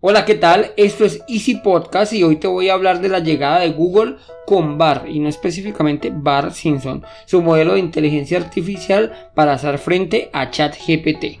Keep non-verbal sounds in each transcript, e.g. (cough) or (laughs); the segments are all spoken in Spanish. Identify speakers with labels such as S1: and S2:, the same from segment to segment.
S1: Hola, ¿qué tal? Esto es Easy Podcast y hoy te voy a hablar de la llegada de Google con BAR y no específicamente BAR Simpson, su modelo de inteligencia artificial para hacer frente a ChatGPT.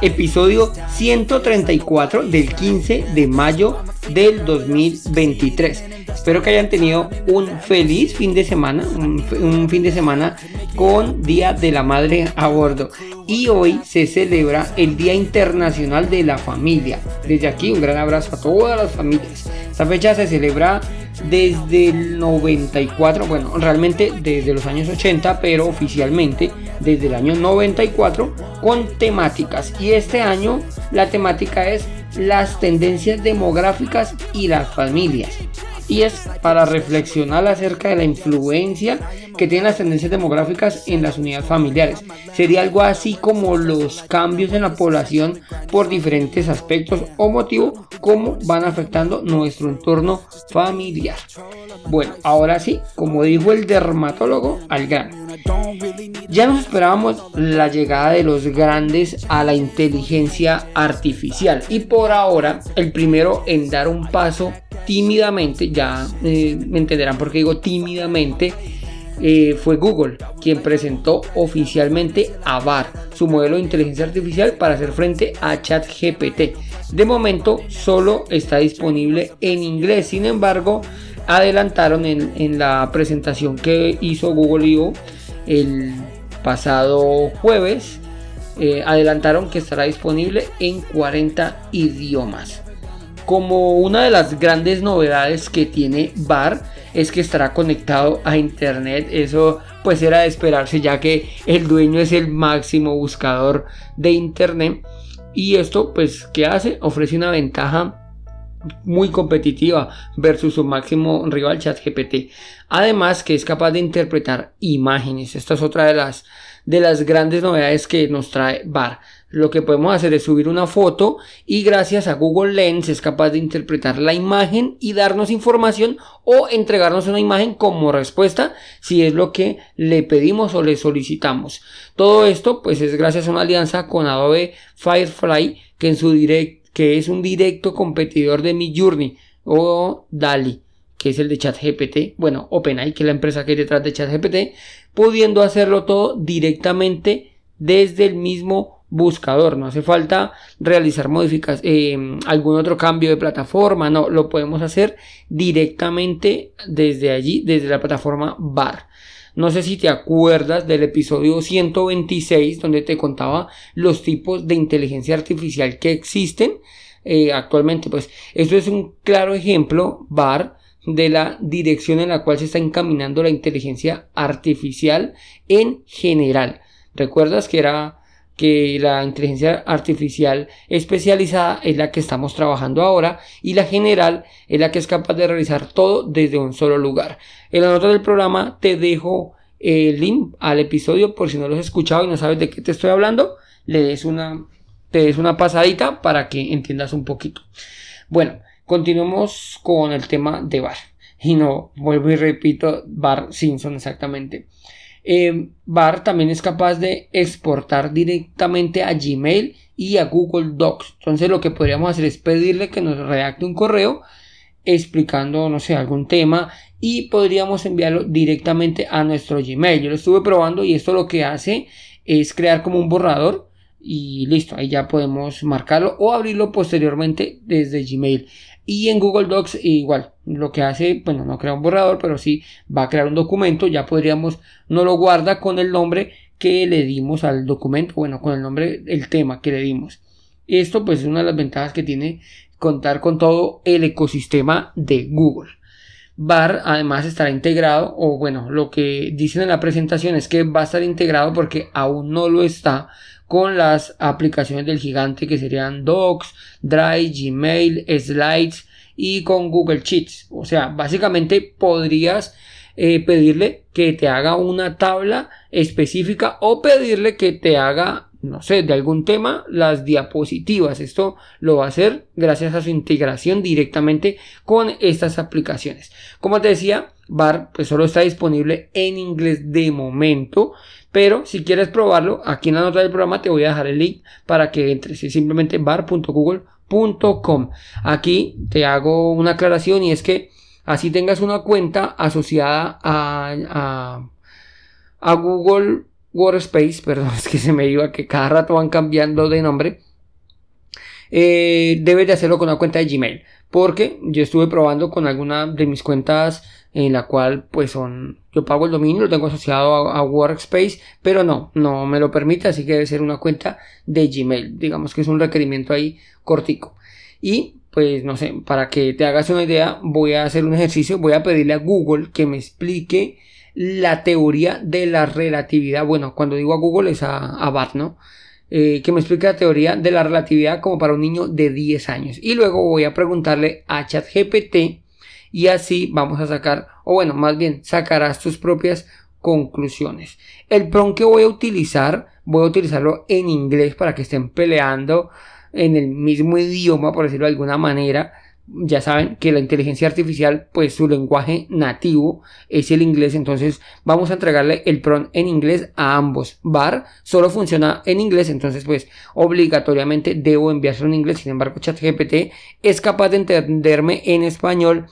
S1: Episodio 134 del 15 de mayo del 2023. Espero que hayan tenido un feliz fin de semana, un, fin de semana con Día de la Madre a bordo. Y hoy se celebra el Día Internacional de la Familia. Desde aquí un gran abrazo a todas las familias. Esta fecha se celebra desde el 94, bueno, realmente desde los años 80, pero oficialmente desde el año 94 con temáticas. Y este año la temática es las tendencias demográficas y las familias y es para reflexionar acerca de la influencia que tienen las tendencias demográficas en las unidades familiares. Sería algo así como los cambios en la población por diferentes aspectos o motivos, cómo van afectando nuestro entorno familiar. Bueno, ahora sí, como dijo el dermatólogo, al grano. Ya nos esperábamos la llegada de los grandes a la inteligencia artificial y por ahora el primero en dar un paso tímidamente, ya eh, me entenderán por qué digo tímidamente, eh, fue Google quien presentó oficialmente a BAR, su modelo de inteligencia artificial para hacer frente a ChatGPT. De momento solo está disponible en inglés, sin embargo, adelantaron en, la presentación que hizo Google I.O. el pasado jueves, eh, adelantaron que estará disponible en 40 idiomas. Como una de las grandes novedades que tiene BAR es que estará conectado a internet. Eso pues era de esperarse ya que el dueño es el máximo buscador de internet. Y esto pues ¿qué hace? Ofrece una ventaja muy competitiva versus su máximo rival ChatGPT. Además que es capaz de interpretar imágenes. Esta es otra de las de las grandes novedades que nos trae BAR. Lo que podemos hacer es subir una foto y gracias a Google Lens es capaz de interpretar la imagen y darnos información o entregarnos una imagen como respuesta si es lo que le pedimos o le solicitamos. Todo esto pues es gracias a una alianza con Adobe Firefly que en su direct, que es un directo competidor de Midjourney o DALI que es el de ChatGPT, bueno, OpenAI, que es la empresa que hay detrás de ChatGPT, pudiendo hacerlo todo directamente desde el mismo buscador. No hace falta realizar modificaciones, eh, algún otro cambio de plataforma, no, lo podemos hacer directamente desde allí, desde la plataforma BAR. No sé si te acuerdas del episodio 126 donde te contaba los tipos de inteligencia artificial que existen eh, actualmente. Pues esto es un claro ejemplo, BAR, de la dirección en la cual se está encaminando la inteligencia artificial en general. ¿Recuerdas que era que la inteligencia artificial especializada es la que estamos trabajando ahora y la general es la que es capaz de realizar todo desde un solo lugar. En la nota del programa te dejo el link al episodio por si no lo has escuchado y no sabes de qué te estoy hablando, le des una, te des una pasadita para que entiendas un poquito. Bueno, Continuemos con el tema de Bar. Y no, vuelvo y repito, Bar Simpson exactamente. Eh, Bar también es capaz de exportar directamente a Gmail y a Google Docs. Entonces lo que podríamos hacer es pedirle que nos redacte un correo explicando, no sé, algún tema y podríamos enviarlo directamente a nuestro Gmail. Yo lo estuve probando y esto lo que hace es crear como un borrador y listo, ahí ya podemos marcarlo o abrirlo posteriormente desde Gmail. Y en Google Docs igual, lo que hace, bueno, no crea un borrador, pero sí va a crear un documento, ya podríamos, no lo guarda con el nombre que le dimos al documento, bueno, con el nombre, el tema que le dimos. Esto pues es una de las ventajas que tiene contar con todo el ecosistema de Google. VAR además estará integrado, o bueno, lo que dicen en la presentación es que va a estar integrado porque aún no lo está con las aplicaciones del gigante que serían Docs, Drive, Gmail, Slides y con Google Sheets. O sea, básicamente podrías eh, pedirle que te haga una tabla específica o pedirle que te haga no sé, de algún tema, las diapositivas. Esto lo va a hacer gracias a su integración directamente con estas aplicaciones. Como te decía, VAR pues solo está disponible en inglés de momento, pero si quieres probarlo, aquí en la nota del programa te voy a dejar el link para que entres, simplemente bar.google.com. Aquí te hago una aclaración y es que así tengas una cuenta asociada a Google Workspace, perdón, (laughs) es que se me iba que cada rato van cambiando de nombre. Eh, debes de hacerlo con una cuenta de Gmail. Porque yo estuve probando con alguna de mis cuentas en la cual pues son yo pago el dominio lo tengo asociado a, Workspace pero no no me lo permite así que debe ser una cuenta de Gmail digamos que es un requerimiento ahí cortico y pues no sé para que te hagas una idea voy a hacer un ejercicio voy a pedirle a Google que me explique la teoría de la relatividad. Bueno, cuando digo a Google es a, a ¿no? Eh, que me explique la teoría de la relatividad como para un niño de 10 años. Y luego voy a preguntarle a ChatGPT y así vamos a sacar, o bueno, más bien sacarás tus propias conclusiones. El prompt que voy a utilizar, voy a utilizarlo en inglés para que estén peleando en el mismo idioma, por decirlo de alguna manera ya saben que la inteligencia artificial, pues su lenguaje nativo es el inglés, entonces vamos a entregarle el PRON en inglés a ambos. VAR solo funciona en inglés, entonces pues obligatoriamente debo enviárselo en inglés, sin embargo ChatGPT es capaz de entenderme en español,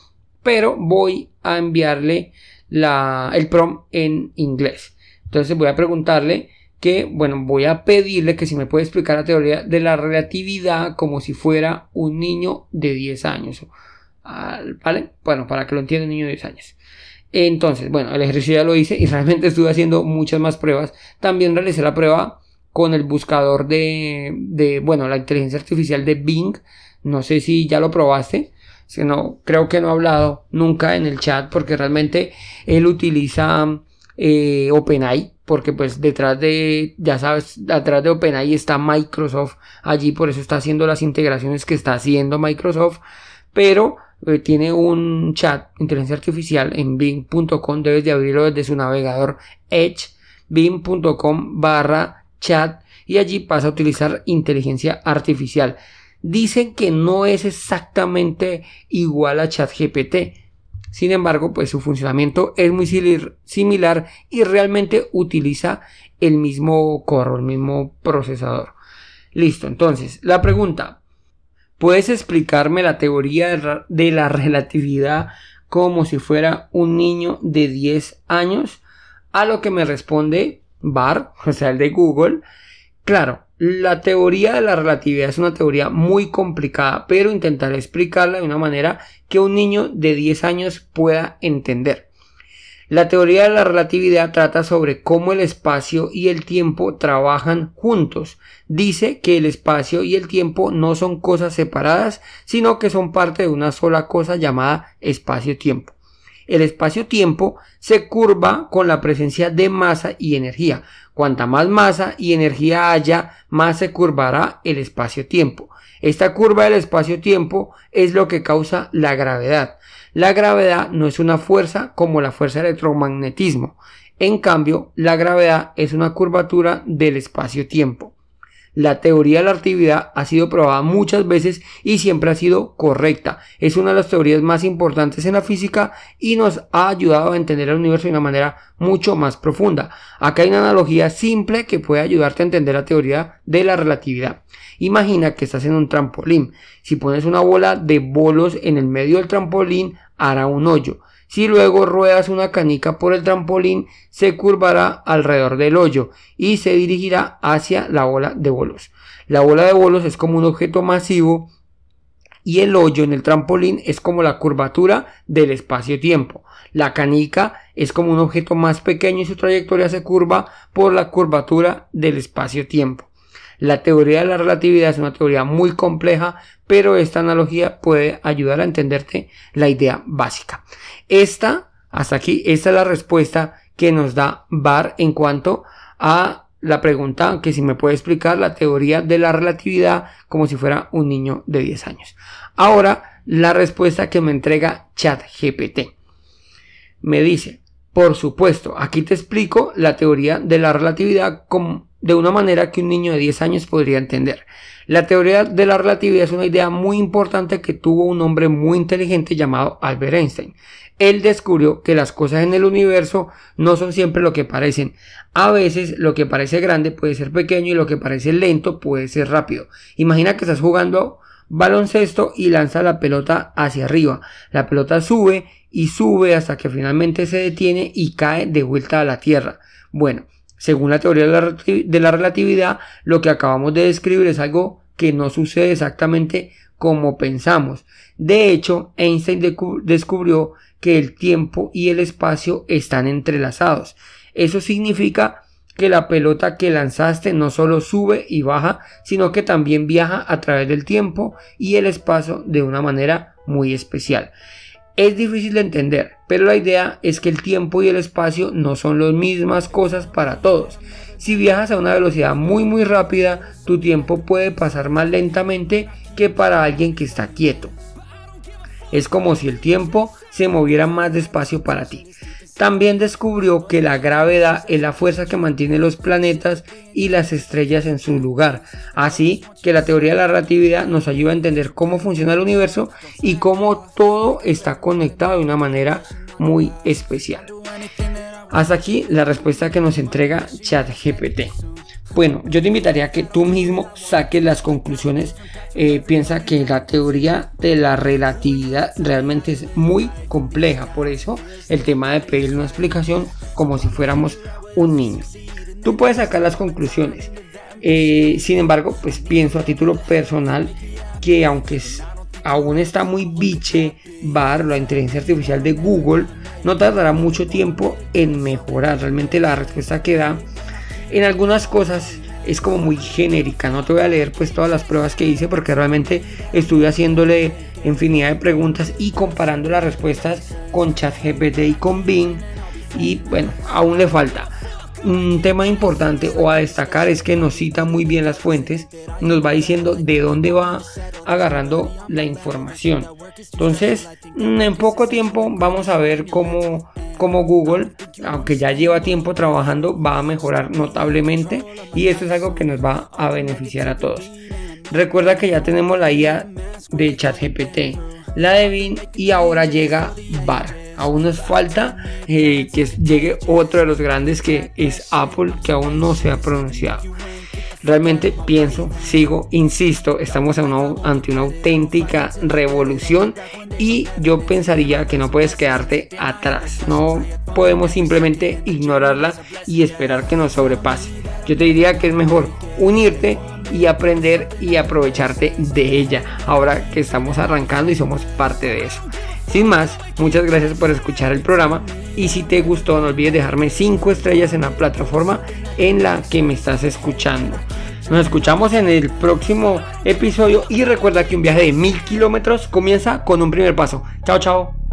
S1: pero voy a enviarle el PROM en inglés. Entonces voy a preguntarle que, bueno, voy a pedirle que si me puede explicar la teoría de la relatividad como si fuera un niño de 10 años. ¿Vale? Bueno, para que lo entienda un niño de 10 años. Entonces, bueno, el ejercicio ya lo hice y (laughs) realmente estuve haciendo muchas más pruebas. También realicé la prueba con el buscador de, de bueno, la inteligencia artificial de Bing. No sé si ya lo probaste. Si no, creo que no he hablado nunca en el chat porque realmente él utiliza eh, OpenAI porque pues detrás de, ya sabes, detrás de OpenAI está Microsoft. Allí, por eso está haciendo las integraciones que está haciendo Microsoft, pero eh, tiene un chat, inteligencia artificial en bing.com, debes de abrirlo desde su navegador Edge, bing.com barra chat. Y allí pasa a utilizar inteligencia artificial. Dicen que no es exactamente igual a ChatGPT, sin embargo, pues su funcionamiento es muy similar y realmente utiliza el mismo core, el mismo procesador. Listo, entonces, la pregunta, ¿puedes explicarme la teoría de la relatividad como si fuera un niño de 10 años? A lo que me responde Bar, (laughs) o sea, el de Google, claro, la teoría de la relatividad es una teoría muy complicada, pero intentaré explicarla de una manera que un niño de 10 años pueda entender. La teoría de la relatividad trata sobre cómo el espacio y el tiempo trabajan juntos. Dice que el espacio y el tiempo no son cosas separadas, sino que son parte de una sola cosa llamada espacio-tiempo. El espacio-tiempo se curva con la presencia de masa y energía. Cuanta más masa y energía haya, más se curvará el espacio-tiempo. Esta curva del espacio-tiempo es lo que causa la gravedad. La gravedad no es una fuerza como la fuerza electromagnetismo. En cambio, la gravedad es una curvatura del espacio-tiempo. La teoría de la relatividad ha sido probada muchas veces y siempre ha sido correcta. Es una de las teorías más importantes en la física y nos ha ayudado a entender el universo de una manera mucho más profunda. Acá hay una analogía simple que puede ayudarte a entender la teoría de la relatividad. Imagina que estás en un trampolín. Si pones una bola de bolos en el medio del trampolín, hará un hoyo. Si luego ruedas una canica por el trampolín, se curvará alrededor del hoyo y se dirigirá hacia la bola de bolos. La bola de bolos es como un objeto masivo y el hoyo en el trampolín es como la curvatura del espacio-tiempo. La canica es como un objeto más pequeño y su trayectoria se curva por la curvatura del espacio-tiempo. La teoría de la relatividad es una teoría muy compleja, pero esta analogía puede ayudar a entenderte la idea básica. Esta, hasta aquí, esta es la respuesta que nos da Barr en cuanto a la pregunta que si me puede explicar la teoría de la relatividad como si fuera un niño de 10 años. Ahora, la respuesta que me entrega ChatGPT. Me dice, por supuesto, aquí te explico la teoría de la relatividad de una manera que un niño de 10 años podría entender. La teoría de la relatividad es una idea muy importante que tuvo un hombre muy inteligente llamado Albert Einstein. Él descubrió que las cosas en el universo no son siempre lo que parecen. A veces lo que parece grande puede ser pequeño y lo que parece lento puede ser rápido. Imagina que estás jugando baloncesto y lanza la pelota hacia arriba. La pelota sube y sube hasta que finalmente se detiene y cae de vuelta a la Tierra. Bueno, según la teoría de la relatividad, lo que acabamos de describir es algo que no sucede exactamente como pensamos. De hecho, Einstein descubrió que el tiempo y el espacio están entrelazados. Eso significa que la pelota que lanzaste no solo sube y baja, sino que también viaja a través del tiempo y el espacio de una manera muy especial. Es difícil de entender, pero la idea es que el tiempo y el espacio no son las mismas cosas para todos. Si viajas a una velocidad muy muy rápida, tu tiempo puede pasar más lentamente que para alguien que está quieto. Es como si el tiempo se moviera más despacio para ti. También descubrió que la gravedad es la fuerza que mantiene los planetas y las estrellas en su lugar. Así que la teoría de la relatividad nos ayuda a entender cómo funciona el universo y cómo todo está conectado de una manera muy especial. Hasta aquí la respuesta que nos entrega ChatGPT. Bueno, yo te invitaría a que tú mismo saques las conclusiones. Eh, piensa que la teoría de la relatividad realmente es muy compleja. Por eso el tema de pedir una explicación como si fuéramos un niño. Tú puedes sacar las conclusiones. Eh, sin embargo, pues pienso a título personal que aunque aún está muy biche bar la inteligencia artificial de Google, no tardará mucho tiempo en mejorar. Realmente la respuesta que da en algunas cosas es como muy genérica. No te voy a leer pues todas las pruebas que hice porque realmente estuve haciéndole infinidad de preguntas y comparando las respuestas con ChatGPT y con Bing. Y bueno, aún le falta. Un tema importante o a destacar es que nos cita muy bien las fuentes, nos va diciendo de dónde va agarrando la información. Entonces, en poco tiempo vamos a ver cómo como Google, aunque ya lleva tiempo trabajando, va a mejorar notablemente y esto es algo que nos va a beneficiar a todos. Recuerda que ya tenemos la IA de ChatGPT, la de Bing y ahora llega Bar. Aún nos falta eh, que llegue otro de los grandes que es Apple, que aún no se ha pronunciado. Realmente pienso, sigo, insisto, estamos ante una auténtica revolución y yo pensaría que no puedes quedarte atrás. No podemos simplemente ignorarla y esperar que nos sobrepase. Yo te diría que es mejor unirte y aprender y aprovecharte de ella ahora que estamos arrancando y somos parte de eso. Sin más, muchas gracias por escuchar el programa y si te gustó no olvides dejarme 5 estrellas en la plataforma en la que me estás escuchando. Nos escuchamos en el próximo episodio y recuerda que un viaje de mil kilómetros comienza con un primer paso. Chao, chao.